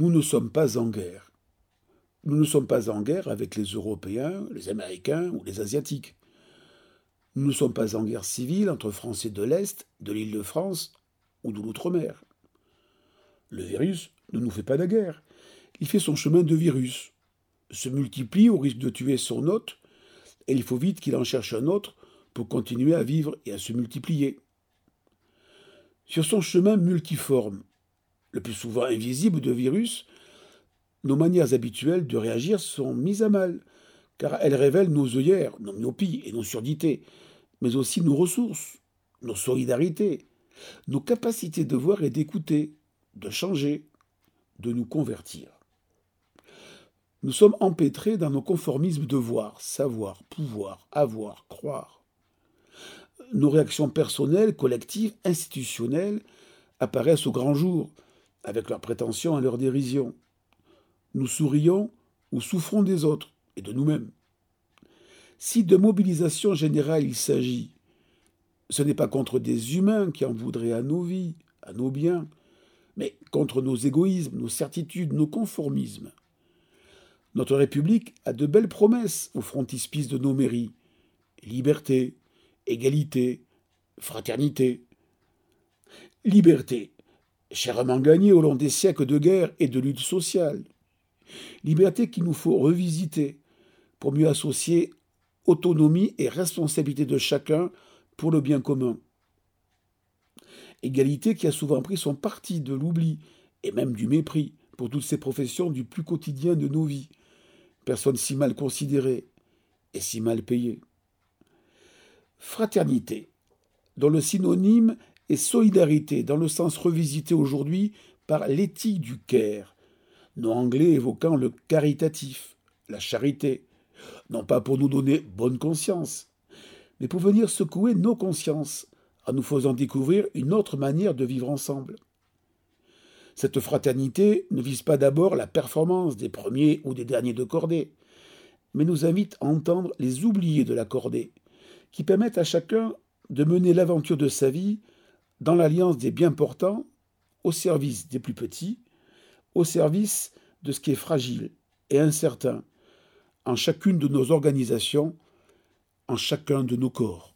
nous ne sommes pas en guerre. Nous ne sommes pas en guerre avec les Européens, les Américains ou les Asiatiques. Nous ne sommes pas en guerre civile entre Français de l'Est, de l'île de France ou de l'outre-mer. Le virus ne nous fait pas la guerre. Il fait son chemin de virus, se multiplie au risque de tuer son hôte, et il faut vite qu'il en cherche un autre pour continuer à vivre et à se multiplier. Sur son chemin multiforme, le plus souvent invisible de virus, nos manières habituelles de réagir sont mises à mal, car elles révèlent nos œillères, nos myopies et nos surdités, mais aussi nos ressources, nos solidarités, nos capacités de voir et d'écouter, de changer, de nous convertir. Nous sommes empêtrés dans nos conformismes de voir, savoir, pouvoir, avoir, croire. Nos réactions personnelles, collectives, institutionnelles apparaissent au grand jour, avec leurs prétentions et leurs dérisions. Nous sourions ou souffrons des autres et de nous-mêmes. Si de mobilisation générale il s'agit, ce n'est pas contre des humains qui en voudraient à nos vies, à nos biens, mais contre nos égoïsmes, nos certitudes, nos conformismes. Notre République a de belles promesses au frontispice de nos mairies. Liberté, égalité, fraternité. Liberté, chèrement gagnée au long des siècles de guerre et de lutte sociale. Liberté qu'il nous faut revisiter pour mieux associer autonomie et responsabilité de chacun pour le bien commun. Égalité qui a souvent pris son parti de l'oubli et même du mépris pour toutes ces professions du plus quotidien de nos vies, personne si mal considérée et si mal payée. Fraternité, dont le synonyme est solidarité, dans le sens revisité aujourd'hui par l'éthique du care, nos anglais évoquant le caritatif, la charité, non pas pour nous donner bonne conscience, mais pour venir secouer nos consciences en nous faisant découvrir une autre manière de vivre ensemble. Cette fraternité ne vise pas d'abord la performance des premiers ou des derniers de cordée, mais nous invite à entendre les oubliés de la cordée, qui permettent à chacun de mener l'aventure de sa vie dans l'alliance des bien portants au service des plus petits, au service de ce qui est fragile et incertain en chacune de nos organisations, en chacun de nos corps.